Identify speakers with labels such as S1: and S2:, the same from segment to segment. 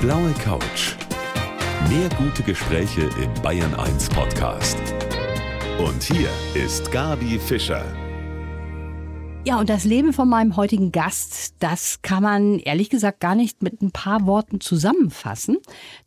S1: blaue Couch. Mehr gute Gespräche im Bayern 1 Podcast. Und hier ist Gabi Fischer.
S2: Ja, und das Leben von meinem heutigen Gast, das kann man ehrlich gesagt gar nicht mit ein paar Worten zusammenfassen.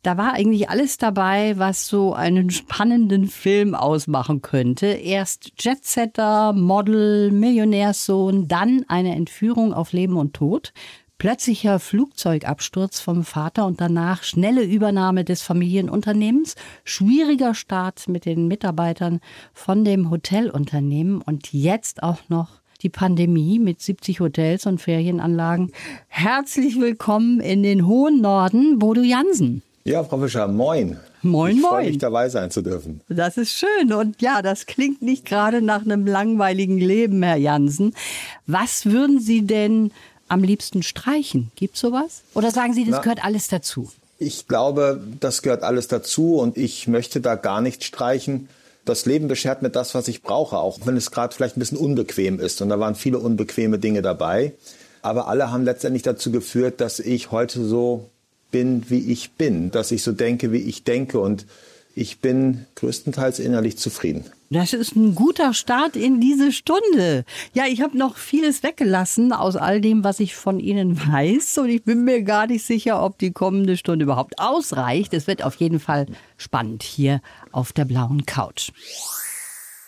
S2: Da war eigentlich alles dabei, was so einen spannenden Film ausmachen könnte. Erst Jetsetter, Model, Millionärssohn, dann eine Entführung auf Leben und Tod. Plötzlicher Flugzeugabsturz vom Vater und danach schnelle Übernahme des Familienunternehmens, schwieriger Start mit den Mitarbeitern von dem Hotelunternehmen und jetzt auch noch die Pandemie mit 70 Hotels und Ferienanlagen. Herzlich willkommen in den hohen Norden, Bodo Jansen.
S3: Ja, Frau Fischer, moin.
S2: Moin,
S3: ich
S2: moin.
S3: freue mich, dabei sein zu dürfen.
S2: Das ist schön. Und ja, das klingt nicht gerade nach einem langweiligen Leben, Herr Jansen. Was würden Sie denn am liebsten streichen? Gibt sowas? Oder sagen Sie, das
S3: Na,
S2: gehört alles dazu?
S3: Ich glaube, das gehört alles dazu und ich möchte da gar nichts streichen. Das Leben beschert mir das, was ich brauche, auch wenn es gerade vielleicht ein bisschen unbequem ist. Und da waren viele unbequeme Dinge dabei. Aber alle haben letztendlich dazu geführt, dass ich heute so bin, wie ich bin, dass ich so denke, wie ich denke. Und ich bin größtenteils innerlich zufrieden.
S2: Das ist ein guter Start in diese Stunde. Ja, ich habe noch vieles weggelassen aus all dem, was ich von Ihnen weiß. Und ich bin mir gar nicht sicher, ob die kommende Stunde überhaupt ausreicht. Es wird auf jeden Fall spannend hier auf der blauen Couch.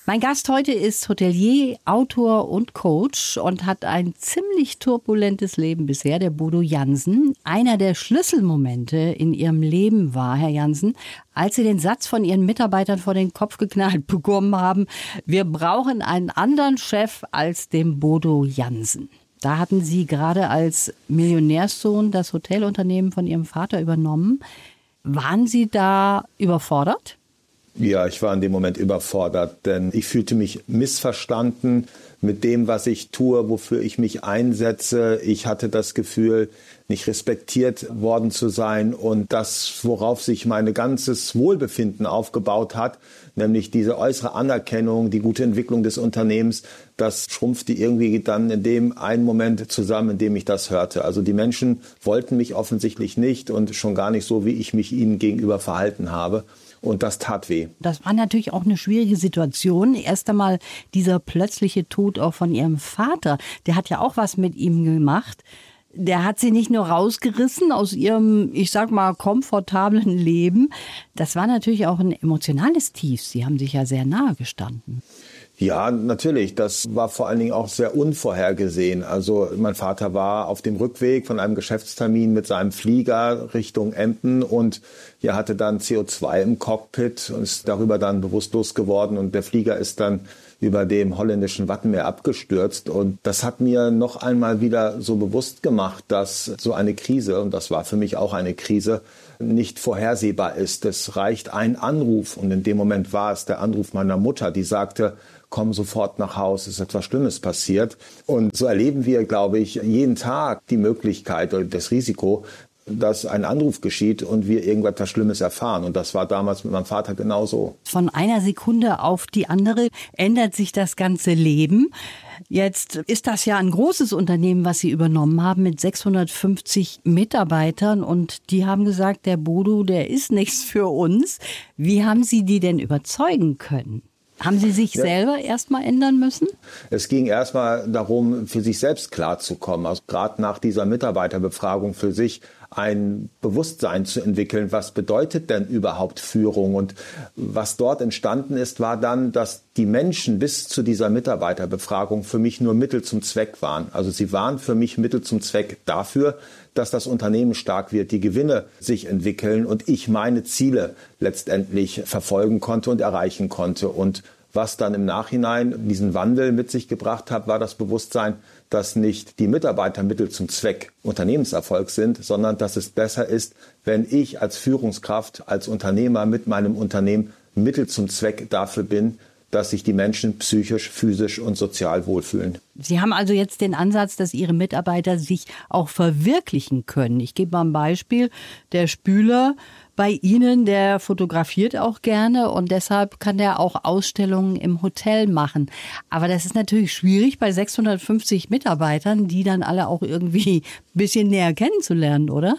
S2: Mein Gast heute ist Hotelier, Autor und Coach und hat ein ziemlich turbulentes Leben bisher, der Bodo Jansen. Einer der Schlüsselmomente in ihrem Leben war, Herr Jansen, als Sie den Satz von Ihren Mitarbeitern vor den Kopf geknallt bekommen haben, wir brauchen einen anderen Chef als den Bodo Jansen. Da hatten Sie gerade als Millionärssohn das Hotelunternehmen von Ihrem Vater übernommen. Waren Sie da überfordert?
S3: Ja, ich war in dem Moment überfordert, denn ich fühlte mich missverstanden mit dem, was ich tue, wofür ich mich einsetze. Ich hatte das Gefühl, nicht respektiert worden zu sein und das, worauf sich mein ganzes Wohlbefinden aufgebaut hat, nämlich diese äußere Anerkennung, die gute Entwicklung des Unternehmens, das schrumpfte irgendwie dann in dem einen Moment zusammen, in dem ich das hörte. Also die Menschen wollten mich offensichtlich nicht und schon gar nicht so, wie ich mich ihnen gegenüber verhalten habe. Und das tat weh.
S2: Das war natürlich auch eine schwierige Situation. Erst einmal dieser plötzliche Tod auch von ihrem Vater. Der hat ja auch was mit ihm gemacht. Der hat sie nicht nur rausgerissen aus ihrem, ich sag mal, komfortablen Leben. Das war natürlich auch ein emotionales Tief. Sie haben sich ja sehr nahe gestanden.
S3: Ja, natürlich. Das war vor allen Dingen auch sehr unvorhergesehen. Also mein Vater war auf dem Rückweg von einem Geschäftstermin mit seinem Flieger Richtung Emden und er hatte dann CO2 im Cockpit und ist darüber dann bewusstlos geworden und der Flieger ist dann über dem holländischen Wattenmeer abgestürzt. Und das hat mir noch einmal wieder so bewusst gemacht, dass so eine Krise, und das war für mich auch eine Krise, nicht vorhersehbar ist. Es reicht ein Anruf und in dem Moment war es der Anruf meiner Mutter, die sagte, komm sofort nach Hause, es ist etwas Schlimmes passiert. Und so erleben wir, glaube ich, jeden Tag die Möglichkeit oder das Risiko, dass ein Anruf geschieht und wir irgendetwas Schlimmes erfahren. Und das war damals mit meinem Vater genauso.
S2: Von einer Sekunde auf die andere ändert sich das ganze Leben. Jetzt ist das ja ein großes Unternehmen, was Sie übernommen haben mit 650 Mitarbeitern und die haben gesagt, der Bodo, der ist nichts für uns. Wie haben Sie die denn überzeugen können? Haben Sie sich ja. selber erstmal ändern müssen?
S3: Es ging erstmal darum, für sich selbst klarzukommen. Also gerade nach dieser Mitarbeiterbefragung für sich ein Bewusstsein zu entwickeln, was bedeutet denn überhaupt Führung? Und was dort entstanden ist, war dann, dass die Menschen bis zu dieser Mitarbeiterbefragung für mich nur Mittel zum Zweck waren. Also sie waren für mich Mittel zum Zweck dafür, dass das Unternehmen stark wird, die Gewinne sich entwickeln und ich meine Ziele letztendlich verfolgen konnte und erreichen konnte. Und was dann im Nachhinein diesen Wandel mit sich gebracht hat, war das Bewusstsein, dass nicht die Mitarbeiter Mittel zum Zweck Unternehmenserfolg sind, sondern dass es besser ist, wenn ich als Führungskraft, als Unternehmer mit meinem Unternehmen Mittel zum Zweck dafür bin, dass sich die Menschen psychisch, physisch und sozial wohlfühlen.
S2: Sie haben also jetzt den Ansatz, dass Ihre Mitarbeiter sich auch verwirklichen können. Ich gebe mal ein Beispiel. Der Spüler bei Ihnen, der fotografiert auch gerne und deshalb kann der auch Ausstellungen im Hotel machen. Aber das ist natürlich schwierig bei 650 Mitarbeitern, die dann alle auch irgendwie ein bisschen näher kennenzulernen, oder?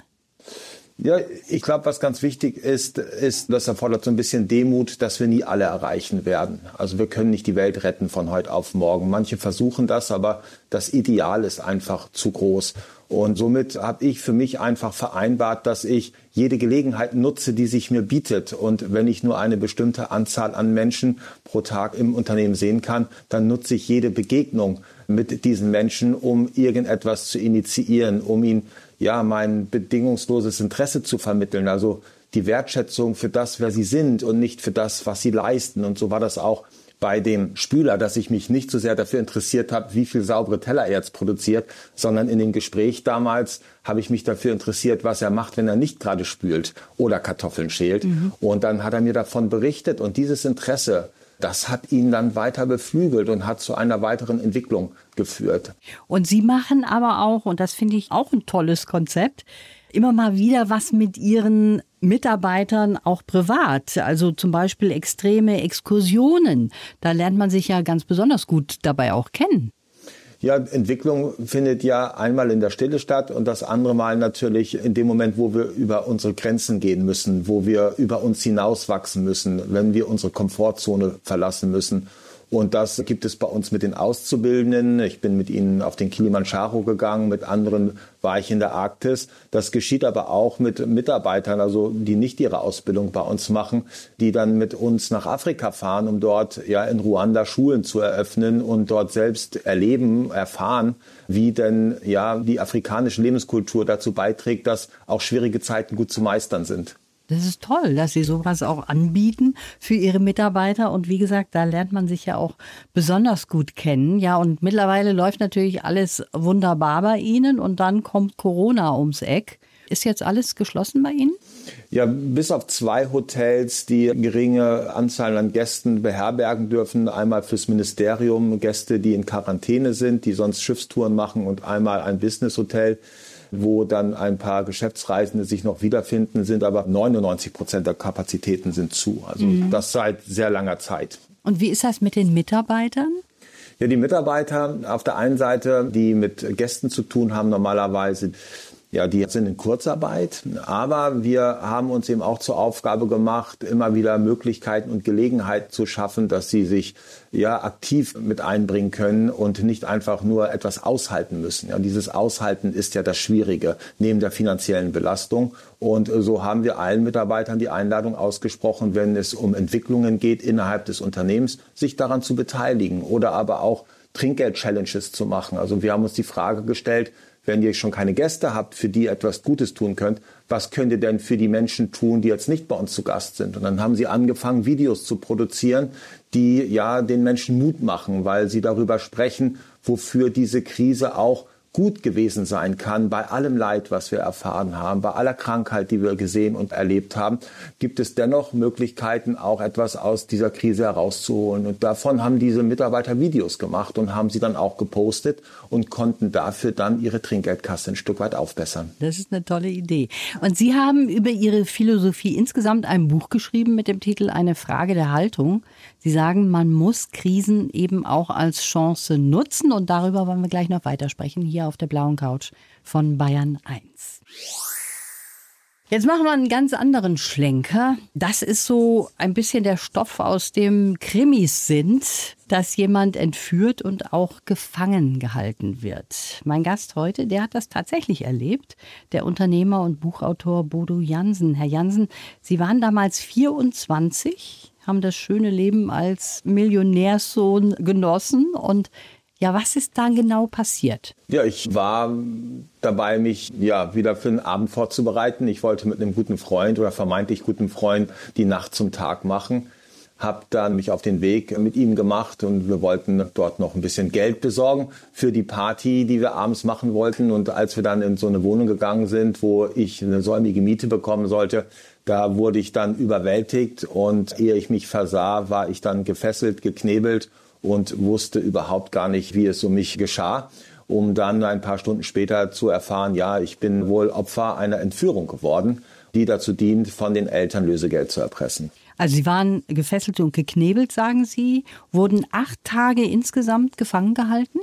S3: Ja, ich glaube, was ganz wichtig ist, ist, das erfordert so ein bisschen Demut, dass wir nie alle erreichen werden. Also wir können nicht die Welt retten von heute auf morgen. Manche versuchen das, aber das Ideal ist einfach zu groß. Und somit habe ich für mich einfach vereinbart, dass ich jede Gelegenheit nutze, die sich mir bietet. Und wenn ich nur eine bestimmte Anzahl an Menschen pro Tag im Unternehmen sehen kann, dann nutze ich jede Begegnung mit diesen Menschen, um irgendetwas zu initiieren, um ihn ja, mein bedingungsloses Interesse zu vermitteln, also die Wertschätzung für das, wer sie sind und nicht für das, was sie leisten. Und so war das auch bei dem Spüler, dass ich mich nicht so sehr dafür interessiert habe, wie viel saubere Teller er jetzt produziert, sondern in dem Gespräch damals habe ich mich dafür interessiert, was er macht, wenn er nicht gerade spült oder Kartoffeln schält. Mhm. Und dann hat er mir davon berichtet und dieses Interesse das hat ihn dann weiter beflügelt und hat zu einer weiteren Entwicklung geführt.
S2: Und Sie machen aber auch, und das finde ich auch ein tolles Konzept, immer mal wieder was mit Ihren Mitarbeitern auch privat. Also zum Beispiel extreme Exkursionen. Da lernt man sich ja ganz besonders gut dabei auch kennen.
S3: Ja, Entwicklung findet ja einmal in der Stille statt und das andere Mal natürlich in dem Moment, wo wir über unsere Grenzen gehen müssen, wo wir über uns hinauswachsen müssen, wenn wir unsere Komfortzone verlassen müssen. Und das gibt es bei uns mit den Auszubildenden. Ich bin mit ihnen auf den Kilimanjaro gegangen, mit anderen war ich in der Arktis. Das geschieht aber auch mit Mitarbeitern, also die nicht ihre Ausbildung bei uns machen, die dann mit uns nach Afrika fahren, um dort ja in Ruanda Schulen zu eröffnen und dort selbst erleben, erfahren, wie denn ja die afrikanische Lebenskultur dazu beiträgt, dass auch schwierige Zeiten gut zu meistern sind.
S2: Das ist toll, dass Sie sowas auch anbieten für Ihre Mitarbeiter. Und wie gesagt, da lernt man sich ja auch besonders gut kennen. Ja, und mittlerweile läuft natürlich alles wunderbar bei Ihnen. Und dann kommt Corona ums Eck. Ist jetzt alles geschlossen bei Ihnen?
S3: Ja, bis auf zwei Hotels, die geringe Anzahl an Gästen beherbergen dürfen. Einmal fürs Ministerium Gäste, die in Quarantäne sind, die sonst Schiffstouren machen und einmal ein Business-Hotel wo dann ein paar Geschäftsreisende sich noch wiederfinden, sind aber 99 Prozent der Kapazitäten sind zu. Also mhm. das seit sehr langer Zeit.
S2: Und wie ist das mit den Mitarbeitern?
S3: Ja, die Mitarbeiter auf der einen Seite, die mit Gästen zu tun haben, normalerweise ja, die sind in Kurzarbeit, aber wir haben uns eben auch zur Aufgabe gemacht, immer wieder Möglichkeiten und Gelegenheiten zu schaffen, dass sie sich ja aktiv mit einbringen können und nicht einfach nur etwas aushalten müssen. Ja, dieses Aushalten ist ja das Schwierige neben der finanziellen Belastung. Und so haben wir allen Mitarbeitern die Einladung ausgesprochen, wenn es um Entwicklungen geht innerhalb des Unternehmens, sich daran zu beteiligen oder aber auch Trinkgeld-Challenges zu machen. Also wir haben uns die Frage gestellt, wenn ihr schon keine Gäste habt, für die etwas Gutes tun könnt, was könnt ihr denn für die Menschen tun, die jetzt nicht bei uns zu Gast sind? Und dann haben sie angefangen, Videos zu produzieren, die ja den Menschen Mut machen, weil sie darüber sprechen, wofür diese Krise auch gut gewesen sein kann, bei allem Leid, was wir erfahren haben, bei aller Krankheit, die wir gesehen und erlebt haben, gibt es dennoch Möglichkeiten, auch etwas aus dieser Krise herauszuholen. Und davon haben diese Mitarbeiter Videos gemacht und haben sie dann auch gepostet und konnten dafür dann ihre Trinkgeldkasse ein Stück weit aufbessern.
S2: Das ist eine tolle Idee. Und Sie haben über Ihre Philosophie insgesamt ein Buch geschrieben mit dem Titel Eine Frage der Haltung. Sie sagen, man muss Krisen eben auch als Chance nutzen und darüber wollen wir gleich noch weitersprechen hier auf der blauen Couch von Bayern 1. Jetzt machen wir einen ganz anderen Schlenker. Das ist so ein bisschen der Stoff, aus dem Krimis sind, dass jemand entführt und auch gefangen gehalten wird. Mein Gast heute, der hat das tatsächlich erlebt, der Unternehmer und Buchautor Bodo Jansen. Herr Jansen, Sie waren damals 24, haben das schöne Leben als Millionärssohn genossen und ja, was ist dann genau passiert?
S3: Ja, ich war dabei, mich ja wieder für einen Abend vorzubereiten. Ich wollte mit einem guten Freund oder vermeintlich guten Freund die Nacht zum Tag machen. Hab dann mich auf den Weg mit ihm gemacht und wir wollten dort noch ein bisschen Geld besorgen für die Party, die wir abends machen wollten. Und als wir dann in so eine Wohnung gegangen sind, wo ich eine säumige Miete bekommen sollte, da wurde ich dann überwältigt und ehe ich mich versah, war ich dann gefesselt, geknebelt und wusste überhaupt gar nicht, wie es um mich geschah um dann ein paar Stunden später zu erfahren, ja, ich bin wohl Opfer einer Entführung geworden, die dazu dient, von den Eltern Lösegeld zu erpressen.
S2: Also Sie waren gefesselt und geknebelt, sagen Sie, wurden acht Tage insgesamt gefangen gehalten?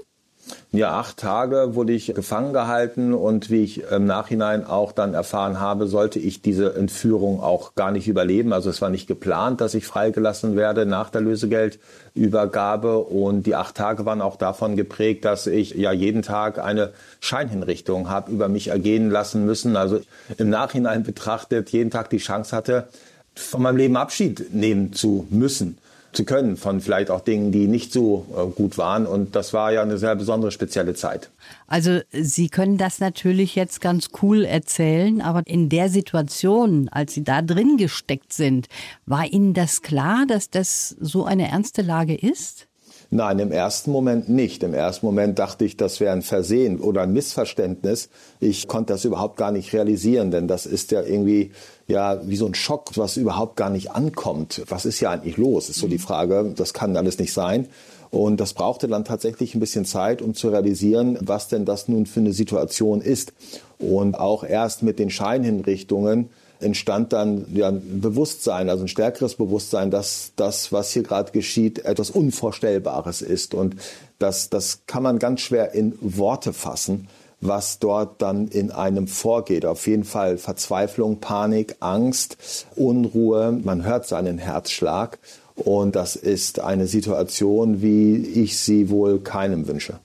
S3: Ja, acht Tage wurde ich gefangen gehalten und wie ich im Nachhinein auch dann erfahren habe, sollte ich diese Entführung auch gar nicht überleben. Also es war nicht geplant, dass ich freigelassen werde nach der Lösegeldübergabe und die acht Tage waren auch davon geprägt, dass ich ja jeden Tag eine Scheinhinrichtung habe über mich ergehen lassen müssen. Also im Nachhinein betrachtet jeden Tag die Chance hatte, von meinem Leben Abschied nehmen zu müssen zu können von vielleicht auch Dingen, die nicht so äh, gut waren. Und das war ja eine sehr besondere, spezielle Zeit.
S2: Also Sie können das natürlich jetzt ganz cool erzählen, aber in der Situation, als Sie da drin gesteckt sind, war Ihnen das klar, dass das so eine ernste Lage ist?
S3: Nein, im ersten Moment nicht. Im ersten Moment dachte ich, das wäre ein Versehen oder ein Missverständnis. Ich konnte das überhaupt gar nicht realisieren, denn das ist ja irgendwie ja wie so ein Schock, was überhaupt gar nicht ankommt. Was ist ja eigentlich los? Ist so die mhm. Frage. Das kann alles nicht sein. Und das brauchte dann tatsächlich ein bisschen Zeit, um zu realisieren, was denn das nun für eine Situation ist. Und auch erst mit den Scheinhinrichtungen entstand dann ja ein Bewusstsein, also ein stärkeres Bewusstsein, dass das, was hier gerade geschieht, etwas Unvorstellbares ist. Und das, das kann man ganz schwer in Worte fassen, was dort dann in einem vorgeht. Auf jeden Fall Verzweiflung, Panik, Angst, Unruhe. Man hört seinen Herzschlag. Und das ist eine Situation, wie ich sie wohl keinem wünsche.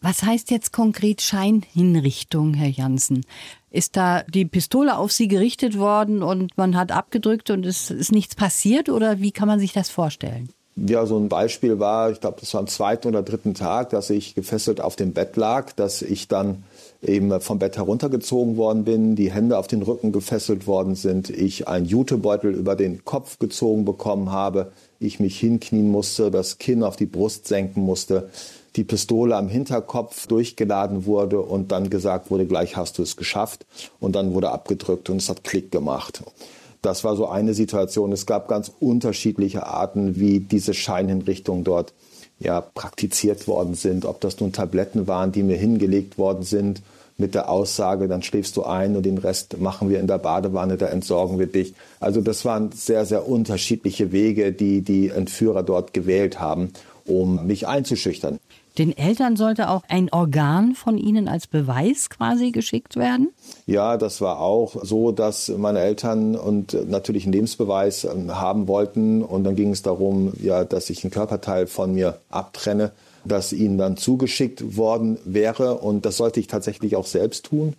S2: Was heißt jetzt konkret Scheinhinrichtung, Herr Janssen? Ist da die Pistole auf Sie gerichtet worden und man hat abgedrückt und es ist nichts passiert oder wie kann man sich das vorstellen?
S3: Ja, so ein Beispiel war, ich glaube, das war am zweiten oder dritten Tag, dass ich gefesselt auf dem Bett lag, dass ich dann eben vom Bett heruntergezogen worden bin, die Hände auf den Rücken gefesselt worden sind, ich einen Jutebeutel über den Kopf gezogen bekommen habe, ich mich hinknien musste, das Kinn auf die Brust senken musste, die Pistole am Hinterkopf durchgeladen wurde und dann gesagt wurde, gleich hast du es geschafft. Und dann wurde abgedrückt und es hat Klick gemacht. Das war so eine Situation. Es gab ganz unterschiedliche Arten, wie diese Scheinhinrichtungen dort ja, praktiziert worden sind. Ob das nun Tabletten waren, die mir hingelegt worden sind mit der Aussage, dann schläfst du ein und den Rest machen wir in der Badewanne, da entsorgen wir dich. Also das waren sehr, sehr unterschiedliche Wege, die die Entführer dort gewählt haben, um mich einzuschüchtern.
S2: Den Eltern sollte auch ein Organ von ihnen als Beweis quasi geschickt werden?
S3: Ja, das war auch so, dass meine Eltern und natürlich einen Lebensbeweis ähm, haben wollten. Und dann ging es darum, ja, dass ich einen Körperteil von mir abtrenne, das ihnen dann zugeschickt worden wäre. Und das sollte ich tatsächlich auch selbst tun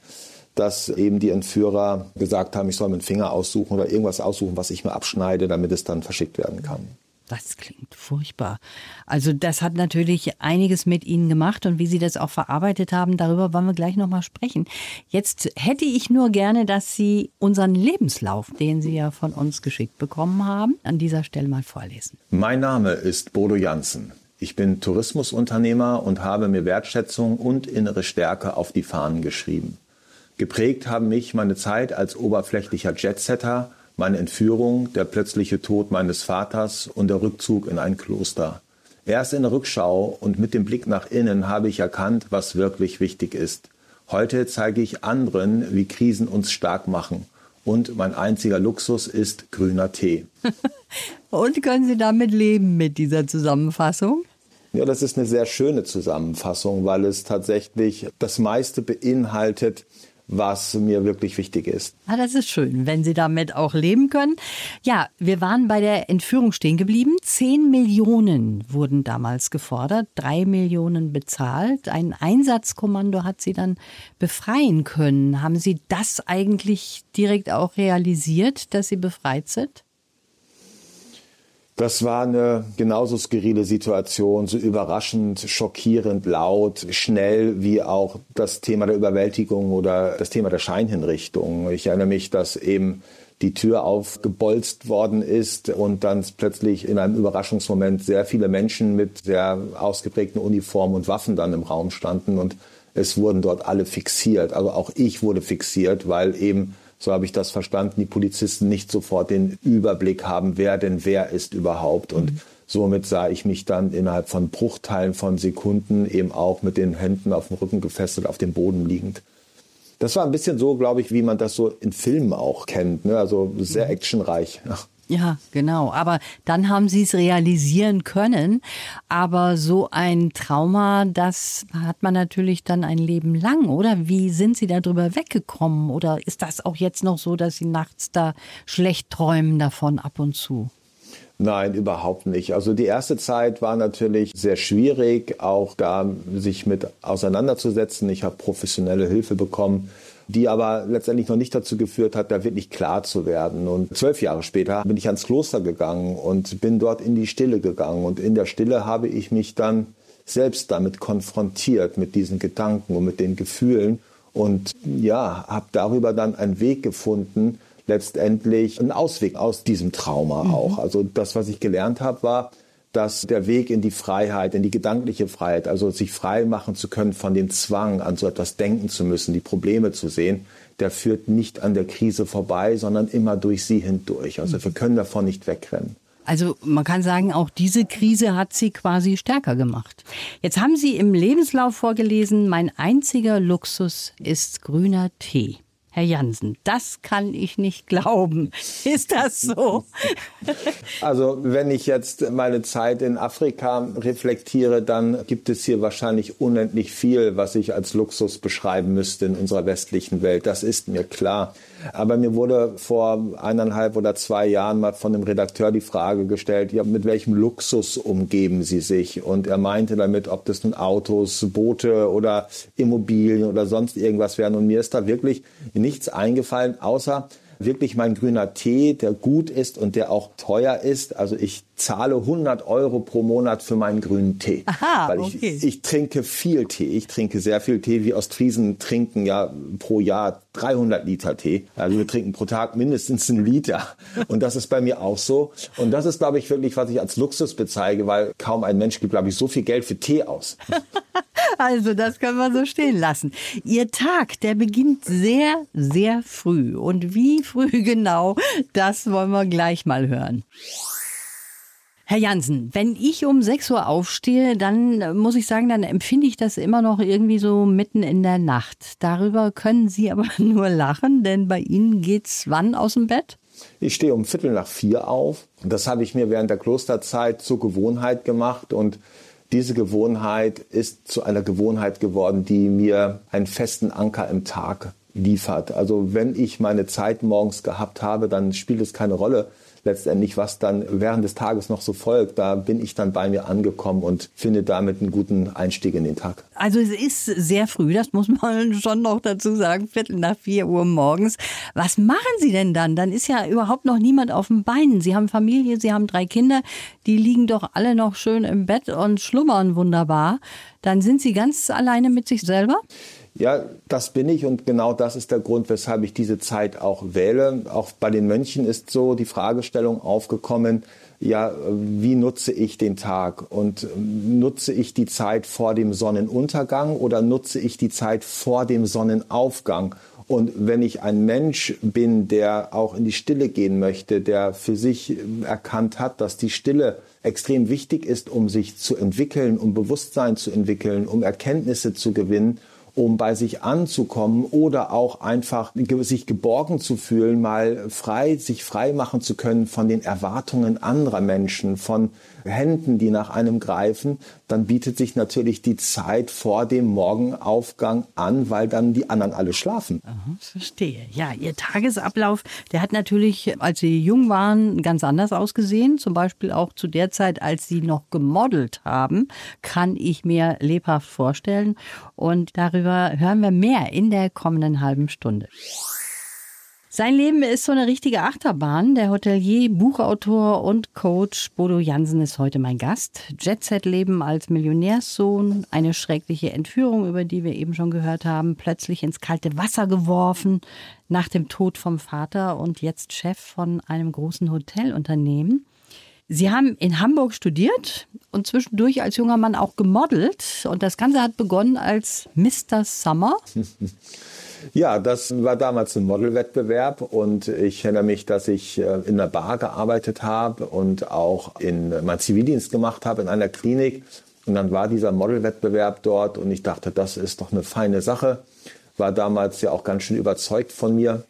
S3: dass eben die Entführer gesagt haben, ich soll meinen Finger aussuchen oder irgendwas aussuchen, was ich mir abschneide, damit es dann verschickt werden kann.
S2: Das klingt furchtbar. Also das hat natürlich einiges mit Ihnen gemacht und wie Sie das auch verarbeitet haben, darüber wollen wir gleich nochmal sprechen. Jetzt hätte ich nur gerne, dass Sie unseren Lebenslauf, den Sie ja von uns geschickt bekommen haben, an dieser Stelle mal vorlesen.
S3: Mein Name ist Bodo Janssen. Ich bin Tourismusunternehmer und habe mir Wertschätzung und innere Stärke auf die Fahnen geschrieben. Geprägt haben mich meine Zeit als oberflächlicher Jetsetter meine Entführung, der plötzliche Tod meines Vaters und der Rückzug in ein Kloster. Erst in der Rückschau und mit dem Blick nach innen habe ich erkannt, was wirklich wichtig ist. Heute zeige ich anderen, wie Krisen uns stark machen. Und mein einziger Luxus ist grüner Tee.
S2: und können Sie damit leben mit dieser Zusammenfassung?
S3: Ja, das ist eine sehr schöne Zusammenfassung, weil es tatsächlich das meiste beinhaltet, was mir wirklich wichtig ist.
S2: Ah, das ist schön, wenn Sie damit auch leben können. Ja, wir waren bei der Entführung stehen geblieben. Zehn Millionen wurden damals gefordert, drei Millionen bezahlt. Ein Einsatzkommando hat Sie dann befreien können. Haben Sie das eigentlich direkt auch realisiert, dass Sie befreit sind?
S3: Das war eine genauso skurrile Situation, so überraschend, schockierend, laut, schnell wie auch das Thema der Überwältigung oder das Thema der Scheinhinrichtung. Ich erinnere mich, dass eben die Tür aufgebolzt worden ist und dann plötzlich in einem Überraschungsmoment sehr viele Menschen mit sehr ausgeprägten Uniformen und Waffen dann im Raum standen und es wurden dort alle fixiert. Also auch ich wurde fixiert, weil eben so habe ich das verstanden, die Polizisten nicht sofort den Überblick haben, wer denn wer ist überhaupt. Und mhm. somit sah ich mich dann innerhalb von Bruchteilen von Sekunden eben auch mit den Händen auf dem Rücken gefesselt auf dem Boden liegend. Das war ein bisschen so, glaube ich, wie man das so in Filmen auch kennt. Ne? Also sehr mhm. actionreich.
S2: Ja, genau. Aber dann haben Sie es realisieren können. Aber so ein Trauma, das hat man natürlich dann ein Leben lang, oder? Wie sind Sie darüber weggekommen? Oder ist das auch jetzt noch so, dass Sie nachts da schlecht träumen davon ab und zu?
S3: Nein, überhaupt nicht. Also die erste Zeit war natürlich sehr schwierig, auch da sich mit auseinanderzusetzen. Ich habe professionelle Hilfe bekommen die aber letztendlich noch nicht dazu geführt hat, da wirklich klar zu werden. Und zwölf Jahre später bin ich ans Kloster gegangen und bin dort in die Stille gegangen. Und in der Stille habe ich mich dann selbst damit konfrontiert, mit diesen Gedanken und mit den Gefühlen. Und ja, habe darüber dann einen Weg gefunden, letztendlich einen Ausweg aus diesem Trauma mhm. auch. Also das, was ich gelernt habe, war, dass der Weg in die Freiheit, in die gedankliche Freiheit, also sich frei machen zu können von dem Zwang, an so etwas denken zu müssen, die Probleme zu sehen, der führt nicht an der Krise vorbei, sondern immer durch sie hindurch. Also wir können davon nicht wegrennen.
S2: Also man kann sagen, auch diese Krise hat sie quasi stärker gemacht. Jetzt haben Sie im Lebenslauf vorgelesen, mein einziger Luxus ist grüner Tee. Herr Jansen, das kann ich nicht glauben. Ist das so?
S3: Also wenn ich jetzt meine Zeit in Afrika reflektiere, dann gibt es hier wahrscheinlich unendlich viel, was ich als Luxus beschreiben müsste in unserer westlichen Welt. Das ist mir klar. Aber mir wurde vor eineinhalb oder zwei Jahren mal von dem Redakteur die Frage gestellt, ja, mit welchem Luxus umgeben Sie sich? Und er meinte damit, ob das nun Autos, Boote oder Immobilien oder sonst irgendwas wären. Und mir ist da wirklich nichts eingefallen, außer wirklich mein grüner Tee, der gut ist und der auch teuer ist. Also ich zahle 100 Euro pro Monat für meinen grünen Tee.
S2: Aha,
S3: weil ich,
S2: okay.
S3: ich trinke viel Tee. Ich trinke sehr viel Tee. Wir Ostfriesen trinken ja pro Jahr 300 Liter Tee. Also wir trinken pro Tag mindestens einen Liter. Und das ist bei mir auch so. Und das ist, glaube ich, wirklich, was ich als Luxus bezeige, weil kaum ein Mensch gibt, glaube ich, so viel Geld für Tee aus.
S2: Also, das können wir so stehen lassen. Ihr Tag, der beginnt sehr, sehr früh. Und wie früh genau, das wollen wir gleich mal hören. Herr Jansen, wenn ich um 6 Uhr aufstehe, dann muss ich sagen, dann empfinde ich das immer noch irgendwie so mitten in der Nacht. Darüber können Sie aber nur lachen, denn bei Ihnen geht's wann aus dem Bett?
S3: Ich stehe um Viertel nach vier auf. Das habe ich mir während der Klosterzeit zur Gewohnheit gemacht und diese Gewohnheit ist zu einer Gewohnheit geworden, die mir einen festen Anker im Tag liefert. Also wenn ich meine Zeit morgens gehabt habe, dann spielt es keine Rolle, letztendlich, was dann während des Tages noch so folgt, da bin ich dann bei mir angekommen und finde damit einen guten Einstieg in den Tag.
S2: Also es ist sehr früh, das muss man schon noch dazu sagen, Viertel nach vier Uhr morgens. Was machen Sie denn dann? Dann ist ja überhaupt noch niemand auf den Beinen. Sie haben Familie, Sie haben drei Kinder, die liegen doch alle noch schön im Bett und schlummern wunderbar. Dann sind Sie ganz alleine mit sich selber?
S3: Ja, das bin ich und genau das ist der Grund, weshalb ich diese Zeit auch wähle. Auch bei den Mönchen ist so die Fragestellung aufgekommen, ja, wie nutze ich den Tag? Und ähm, nutze ich die Zeit vor dem Sonnenuntergang oder nutze ich die Zeit vor dem Sonnenaufgang? Und wenn ich ein Mensch bin, der auch in die Stille gehen möchte, der für sich ähm, erkannt hat, dass die Stille extrem wichtig ist, um sich zu entwickeln, um Bewusstsein zu entwickeln, um Erkenntnisse zu gewinnen um bei sich anzukommen oder auch einfach sich geborgen zu fühlen, mal frei, sich frei machen zu können von den Erwartungen anderer Menschen, von Händen, die nach einem greifen, dann bietet sich natürlich die Zeit vor dem Morgenaufgang an, weil dann die anderen alle schlafen.
S2: Aha, verstehe. Ja, Ihr Tagesablauf, der hat natürlich, als Sie jung waren, ganz anders ausgesehen. Zum Beispiel auch zu der Zeit, als Sie noch gemodelt haben, kann ich mir lebhaft vorstellen. Und darüber hören wir mehr in der kommenden halben Stunde. Sein Leben ist so eine richtige Achterbahn. Der Hotelier, Buchautor und Coach Bodo Jansen ist heute mein Gast. Jet-Set-Leben als Millionärssohn, eine schreckliche Entführung, über die wir eben schon gehört haben, plötzlich ins kalte Wasser geworfen nach dem Tod vom Vater und jetzt Chef von einem großen Hotelunternehmen. Sie haben in Hamburg studiert und zwischendurch als junger Mann auch gemodelt. Und das Ganze hat begonnen als Mr. Summer.
S3: Ja, das war damals ein Modelwettbewerb und ich erinnere mich, dass ich äh, in einer Bar gearbeitet habe und auch in mein Zivildienst gemacht habe in einer Klinik. Und dann war dieser Modelwettbewerb dort und ich dachte, das ist doch eine feine Sache. War damals ja auch ganz schön überzeugt von mir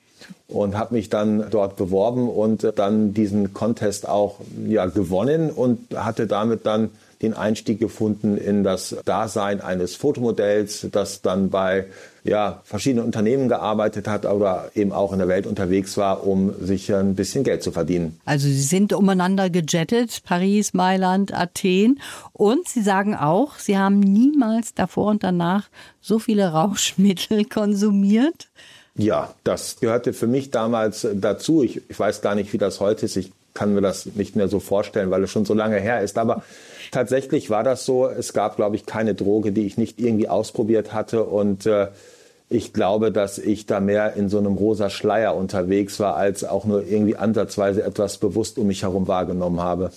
S3: und habe mich dann dort beworben und dann diesen Contest auch ja, gewonnen und hatte damit dann den Einstieg gefunden in das Dasein eines Fotomodells, das dann bei ja, verschiedenen Unternehmen gearbeitet hat, aber eben auch in der Welt unterwegs war, um sich ein bisschen Geld zu verdienen.
S2: Also Sie sind umeinander gejettet, Paris, Mailand, Athen. Und Sie sagen auch, Sie haben niemals davor und danach so viele Rauschmittel konsumiert.
S3: Ja, das gehörte für mich damals dazu. Ich, ich weiß gar nicht, wie das heute ist. Ich kann mir das nicht mehr so vorstellen, weil es schon so lange her ist. Aber tatsächlich war das so. Es gab, glaube ich, keine Droge, die ich nicht irgendwie ausprobiert hatte. Und äh, ich glaube, dass ich da mehr in so einem rosa Schleier unterwegs war, als auch nur irgendwie ansatzweise etwas bewusst um mich herum wahrgenommen habe.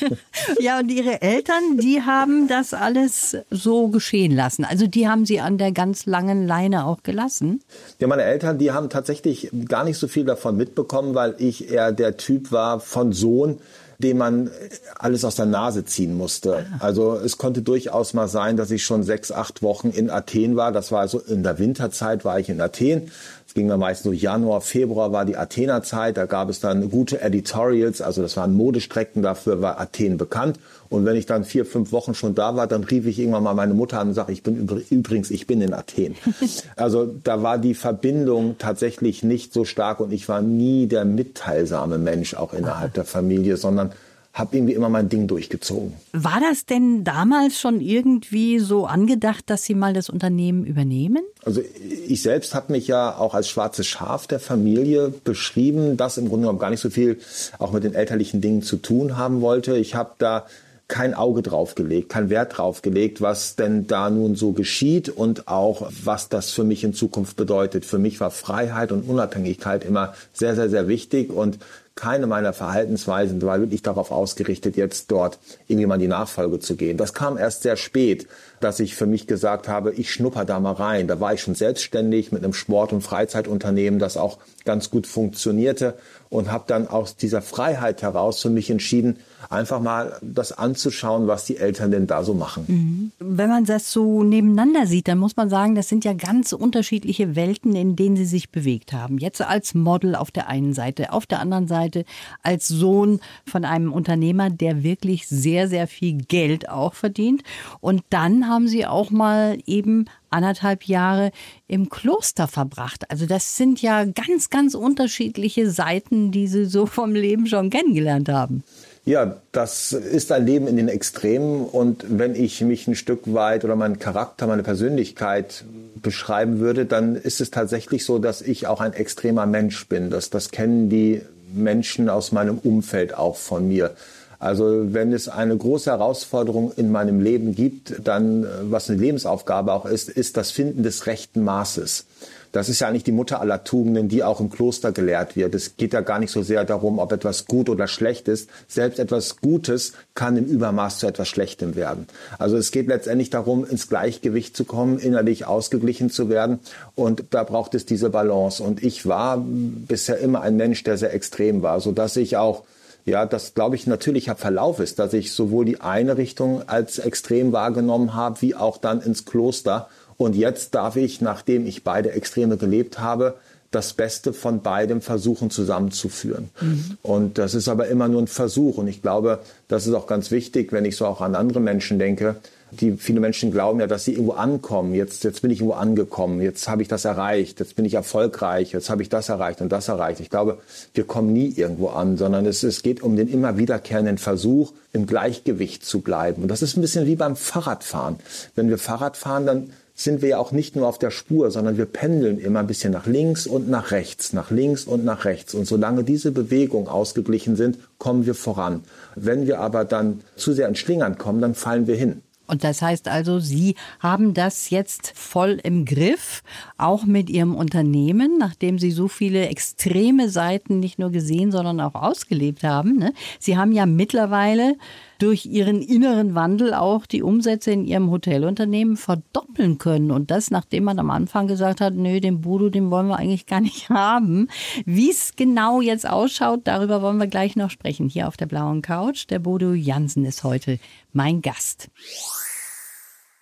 S2: ja, und Ihre Eltern, die haben das alles so geschehen lassen. Also die haben Sie an der ganz langen Leine auch gelassen.
S3: Ja, meine Eltern, die haben tatsächlich gar nicht so viel davon mitbekommen, weil ich eher der Typ war von Sohn, dem man alles aus der Nase ziehen musste. Ah. Also es konnte durchaus mal sein, dass ich schon sechs, acht Wochen in Athen war. Das war also in der Winterzeit war ich in Athen. Ging dann meist so Januar, Februar war die Athener Zeit. Da gab es dann gute Editorials. Also das waren Modestrecken. Dafür war Athen bekannt. Und wenn ich dann vier, fünf Wochen schon da war, dann rief ich irgendwann mal meine Mutter an und sagte, ich bin übrigens, ich bin in Athen. Also da war die Verbindung tatsächlich nicht so stark und ich war nie der mitteilsame Mensch auch innerhalb der Familie, sondern habe irgendwie immer mein Ding durchgezogen.
S2: War das denn damals schon irgendwie so angedacht, dass Sie mal das Unternehmen übernehmen?
S3: Also ich selbst habe mich ja auch als schwarzes Schaf der Familie beschrieben, das im Grunde genommen gar nicht so viel auch mit den elterlichen Dingen zu tun haben wollte. Ich habe da kein Auge drauf gelegt, kein Wert drauf gelegt, was denn da nun so geschieht und auch was das für mich in Zukunft bedeutet. Für mich war Freiheit und Unabhängigkeit immer sehr, sehr, sehr wichtig und keine meiner Verhaltensweisen war wirklich darauf ausgerichtet, jetzt dort in die Nachfolge zu gehen. Das kam erst sehr spät, dass ich für mich gesagt habe, ich schnupper da mal rein. Da war ich schon selbstständig mit einem Sport- und Freizeitunternehmen, das auch ganz gut funktionierte und habe dann aus dieser Freiheit heraus für mich entschieden, einfach mal das anzuschauen, was die Eltern denn da so machen.
S2: Mhm. Wenn man das so nebeneinander sieht, dann muss man sagen, das sind ja ganz unterschiedliche Welten, in denen sie sich bewegt haben. Jetzt als Model auf der einen Seite, auf der anderen Seite als Sohn von einem Unternehmer, der wirklich sehr, sehr viel Geld auch verdient. Und dann haben sie auch mal eben anderthalb Jahre im Kloster verbracht. Also das sind ja ganz, ganz unterschiedliche Seiten, die Sie so vom Leben schon kennengelernt haben.
S3: Ja, das ist ein Leben in den Extremen. Und wenn ich mich ein Stück weit oder meinen Charakter, meine Persönlichkeit beschreiben würde, dann ist es tatsächlich so, dass ich auch ein extremer Mensch bin. Das, das kennen die Menschen aus meinem Umfeld auch von mir. Also wenn es eine große Herausforderung in meinem Leben gibt, dann, was eine Lebensaufgabe auch ist, ist das Finden des rechten Maßes. Das ist ja eigentlich die Mutter aller Tugenden, die auch im Kloster gelehrt wird. Es geht ja gar nicht so sehr darum, ob etwas gut oder schlecht ist. Selbst etwas Gutes kann im Übermaß zu etwas Schlechtem werden. Also es geht letztendlich darum, ins Gleichgewicht zu kommen, innerlich ausgeglichen zu werden. Und da braucht es diese Balance. Und ich war bisher immer ein Mensch, der sehr extrem war, so dass ich auch ja, das glaube ich natürlicher Verlauf ist, dass ich sowohl die eine Richtung als extrem wahrgenommen habe, wie auch dann ins Kloster und jetzt darf ich, nachdem ich beide Extreme gelebt habe, das Beste von beidem versuchen zusammenzuführen. Mhm. Und das ist aber immer nur ein Versuch. Und ich glaube, das ist auch ganz wichtig, wenn ich so auch an andere Menschen denke. Die viele Menschen glauben ja, dass sie irgendwo ankommen. Jetzt, jetzt bin ich irgendwo angekommen. Jetzt habe ich das erreicht. Jetzt bin ich erfolgreich. Jetzt habe ich das erreicht und das erreicht. Ich glaube, wir kommen nie irgendwo an, sondern es, es geht um den immer wiederkehrenden Versuch, im Gleichgewicht zu bleiben. Und das ist ein bisschen wie beim Fahrradfahren. Wenn wir Fahrrad fahren, dann sind wir ja auch nicht nur auf der Spur, sondern wir pendeln immer ein bisschen nach links und nach rechts, nach links und nach rechts. Und solange diese Bewegungen ausgeglichen sind, kommen wir voran. Wenn wir aber dann zu sehr ins Schlingern kommen, dann fallen wir hin.
S2: Und das heißt also, Sie haben das jetzt voll im Griff, auch mit Ihrem Unternehmen, nachdem Sie so viele extreme Seiten nicht nur gesehen, sondern auch ausgelebt haben. Ne? Sie haben ja mittlerweile durch ihren inneren Wandel auch die Umsätze in ihrem Hotelunternehmen verdoppeln können. Und das, nachdem man am Anfang gesagt hat, nö, den Budo, den wollen wir eigentlich gar nicht haben. Wie es genau jetzt ausschaut, darüber wollen wir gleich noch sprechen. Hier auf der blauen Couch. Der Bodo Jansen ist heute mein Gast.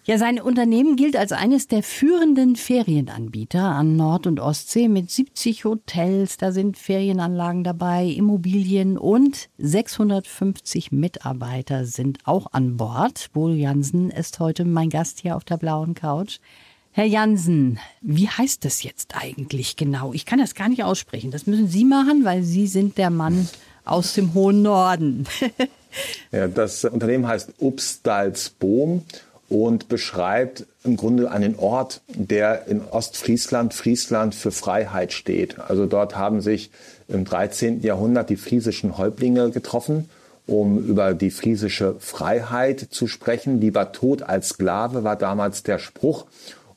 S2: Ja, sein Unternehmen gilt als eines der führenden Ferienanbieter an Nord- und Ostsee mit 70 Hotels. Da sind Ferienanlagen dabei, Immobilien und 650 Mitarbeiter sind auch an Bord. Bo Jansen ist heute mein Gast hier auf der blauen Couch. Herr Jansen, wie heißt das jetzt eigentlich genau? Ich kann das gar nicht aussprechen. Das müssen Sie machen, weil Sie sind der Mann aus dem hohen Norden.
S3: ja, das Unternehmen heißt Upstalsboom und beschreibt im Grunde einen Ort, der in Ostfriesland, Friesland für Freiheit steht. Also dort haben sich im 13. Jahrhundert die friesischen Häuptlinge getroffen, um über die friesische Freiheit zu sprechen. Lieber Tod als Sklave war damals der Spruch.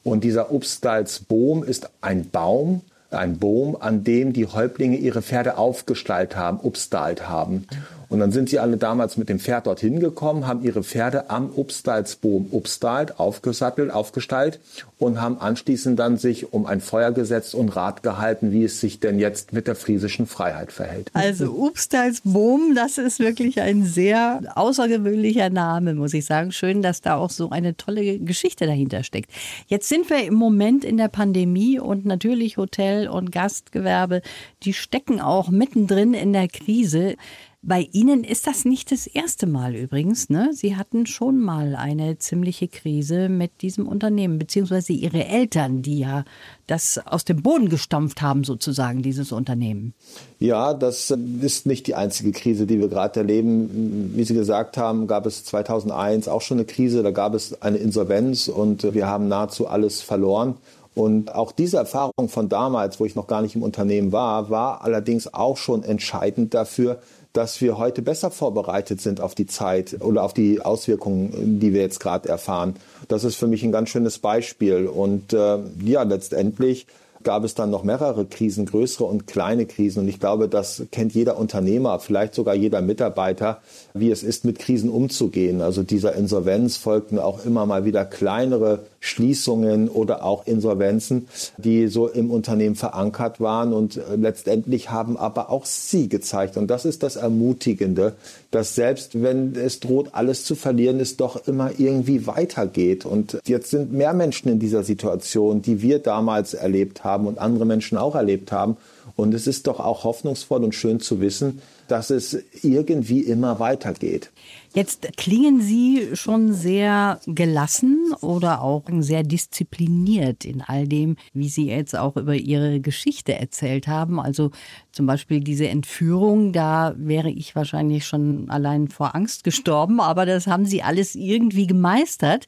S3: Und dieser Upstalsboom ist ein Baum, ein Boom, an dem die Häuptlinge ihre Pferde aufgestallt haben, upstalt haben. Und dann sind sie alle damals mit dem Pferd dorthin gekommen, haben ihre Pferde am Upstalsboom upstalt, aufgesattelt, aufgestallt und haben anschließend dann sich um ein Feuer gesetzt und Rat gehalten, wie es sich denn jetzt mit der friesischen Freiheit verhält.
S2: Also Upstalsboom, das ist wirklich ein sehr außergewöhnlicher Name, muss ich sagen. Schön, dass da auch so eine tolle Geschichte dahinter steckt. Jetzt sind wir im Moment in der Pandemie und natürlich Hotel und Gastgewerbe, die stecken auch mittendrin in der Krise. Bei Ihnen ist das nicht das erste Mal übrigens. Ne? Sie hatten schon mal eine ziemliche Krise mit diesem Unternehmen, beziehungsweise Ihre Eltern, die ja das aus dem Boden gestampft haben, sozusagen, dieses Unternehmen.
S3: Ja, das ist nicht die einzige Krise, die wir gerade erleben. Wie Sie gesagt haben, gab es 2001 auch schon eine Krise. Da gab es eine Insolvenz und wir haben nahezu alles verloren. Und auch diese Erfahrung von damals, wo ich noch gar nicht im Unternehmen war, war allerdings auch schon entscheidend dafür, dass wir heute besser vorbereitet sind auf die Zeit oder auf die Auswirkungen, die wir jetzt gerade erfahren. Das ist für mich ein ganz schönes Beispiel. Und äh, ja, letztendlich gab es dann noch mehrere Krisen, größere und kleine Krisen. Und ich glaube, das kennt jeder Unternehmer, vielleicht sogar jeder Mitarbeiter, wie es ist, mit Krisen umzugehen. Also dieser Insolvenz folgten auch immer mal wieder kleinere Schließungen oder auch Insolvenzen, die so im Unternehmen verankert waren. Und äh, letztendlich haben aber auch sie gezeigt, und das ist das Ermutigende, dass selbst wenn es droht, alles zu verlieren, es doch immer irgendwie weitergeht. Und jetzt sind mehr Menschen in dieser Situation, die wir damals erlebt haben und andere Menschen auch erlebt haben. Und es ist doch auch hoffnungsvoll und schön zu wissen, dass es irgendwie immer weitergeht.
S2: Jetzt klingen Sie schon sehr gelassen oder auch sehr diszipliniert in all dem, wie Sie jetzt auch über Ihre Geschichte erzählt haben. Also zum Beispiel diese Entführung, da wäre ich wahrscheinlich schon allein vor Angst gestorben, aber das haben Sie alles irgendwie gemeistert.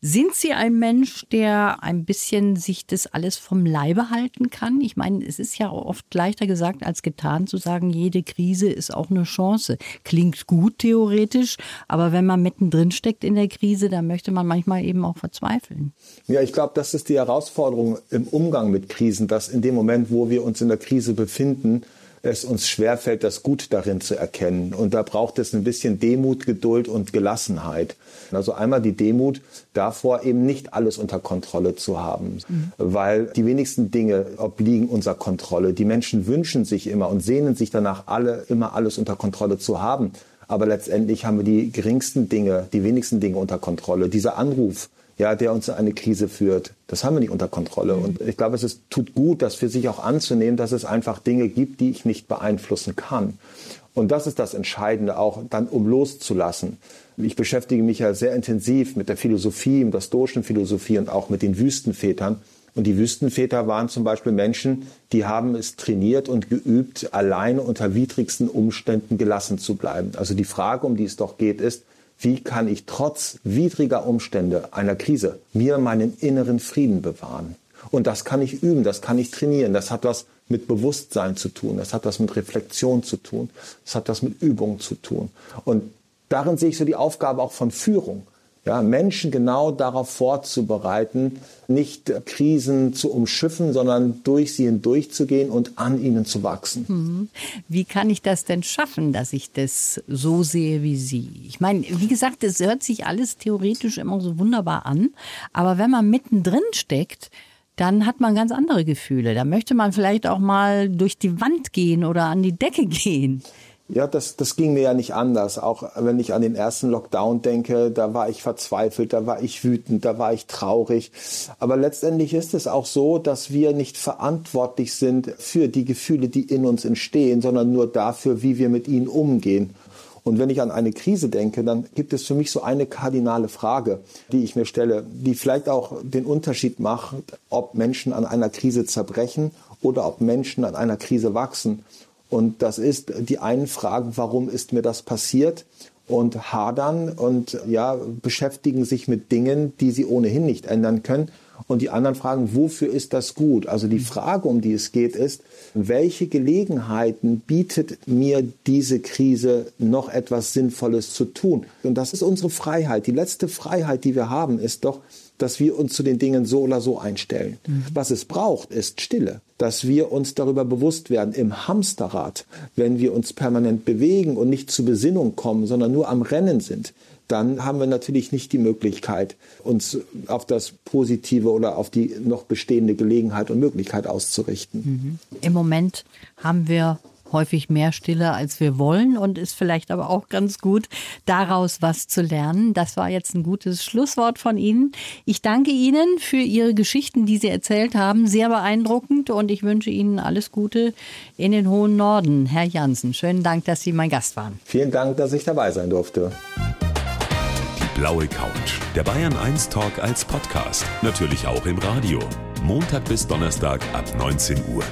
S2: Sind Sie ein Mensch, der ein bisschen sich das alles vom Leibe halten kann? Ich meine, es ist ja oft leichter gesagt als getan zu sagen, jede Krise ist auch eine Chance. Klingt gut theoretisch, aber wenn man mittendrin steckt in der Krise, dann möchte man manchmal eben auch verzweifeln.
S3: Ja, ich glaube, das ist die Herausforderung im Umgang mit Krisen, dass in dem Moment, wo wir uns in der Krise befinden, es uns schwerfällt, das Gut darin zu erkennen. Und da braucht es ein bisschen Demut, Geduld und Gelassenheit. Also einmal die Demut davor, eben nicht alles unter Kontrolle zu haben, mhm. weil die wenigsten Dinge obliegen unserer Kontrolle. Die Menschen wünschen sich immer und sehnen sich danach, alle, immer alles unter Kontrolle zu haben. Aber letztendlich haben wir die geringsten Dinge, die wenigsten Dinge unter Kontrolle. Dieser Anruf, ja, der uns in eine Krise führt, das haben wir nicht unter Kontrolle. Mhm. Und ich glaube, es ist, tut gut, das für sich auch anzunehmen, dass es einfach Dinge gibt, die ich nicht beeinflussen kann. Und das ist das Entscheidende, auch dann um loszulassen. Ich beschäftige mich ja sehr intensiv mit der Philosophie, mit der stoischen Philosophie und auch mit den Wüstenvätern. Und die Wüstenväter waren zum Beispiel Menschen, die haben es trainiert und geübt, alleine unter widrigsten Umständen gelassen zu bleiben. Also die Frage, um die es doch geht, ist, wie kann ich trotz widriger Umstände einer Krise mir meinen inneren Frieden bewahren? Und das kann ich üben, das kann ich trainieren. Das hat was mit Bewusstsein zu tun, das hat was mit Reflexion zu tun, das hat was mit Übung zu tun. Und darin sehe ich so die Aufgabe auch von Führung ja, Menschen genau darauf vorzubereiten, nicht Krisen zu umschiffen, sondern durch sie hindurchzugehen und an ihnen zu wachsen. Mhm.
S2: Wie kann ich das denn schaffen, dass ich das so sehe wie Sie? Ich meine, wie gesagt, es hört sich alles theoretisch immer so wunderbar an, aber wenn man mittendrin steckt, dann hat man ganz andere Gefühle. Da möchte man vielleicht auch mal durch die Wand gehen oder an die Decke gehen.
S3: Ja, das, das ging mir ja nicht anders. Auch wenn ich an den ersten Lockdown denke, da war ich verzweifelt, da war ich wütend, da war ich traurig. Aber letztendlich ist es auch so, dass wir nicht verantwortlich sind für die Gefühle, die in uns entstehen, sondern nur dafür, wie wir mit ihnen umgehen. Und wenn ich an eine Krise denke, dann gibt es für mich so eine kardinale Frage, die ich mir stelle, die vielleicht auch den Unterschied macht, ob Menschen an einer Krise zerbrechen oder ob Menschen an einer Krise wachsen. Und das ist, die einen fragen, warum ist mir das passiert? Und hadern und ja, beschäftigen sich mit Dingen, die sie ohnehin nicht ändern können. Und die anderen fragen, wofür ist das gut? Also die Frage, um die es geht, ist, welche Gelegenheiten bietet mir diese Krise noch etwas Sinnvolles zu tun? Und das ist unsere Freiheit. Die letzte Freiheit, die wir haben, ist doch, dass wir uns zu den Dingen so oder so einstellen. Mhm. Was es braucht, ist Stille. Dass wir uns darüber bewusst werden, im Hamsterrad, wenn wir uns permanent bewegen und nicht zur Besinnung kommen, sondern nur am Rennen sind, dann haben wir natürlich nicht die Möglichkeit, uns auf das Positive oder auf die noch bestehende Gelegenheit und Möglichkeit auszurichten.
S2: Mhm. Im Moment haben wir häufig mehr Stille, als wir wollen und ist vielleicht aber auch ganz gut, daraus was zu lernen. Das war jetzt ein gutes Schlusswort von Ihnen. Ich danke Ihnen für Ihre Geschichten, die Sie erzählt haben. Sehr beeindruckend und ich wünsche Ihnen alles Gute in den hohen Norden. Herr Jansen, schönen Dank, dass Sie mein Gast waren.
S3: Vielen Dank, dass ich dabei sein durfte.
S1: Die blaue Couch. Der Bayern 1 Talk als Podcast. Natürlich auch im Radio. Montag bis Donnerstag ab 19 Uhr.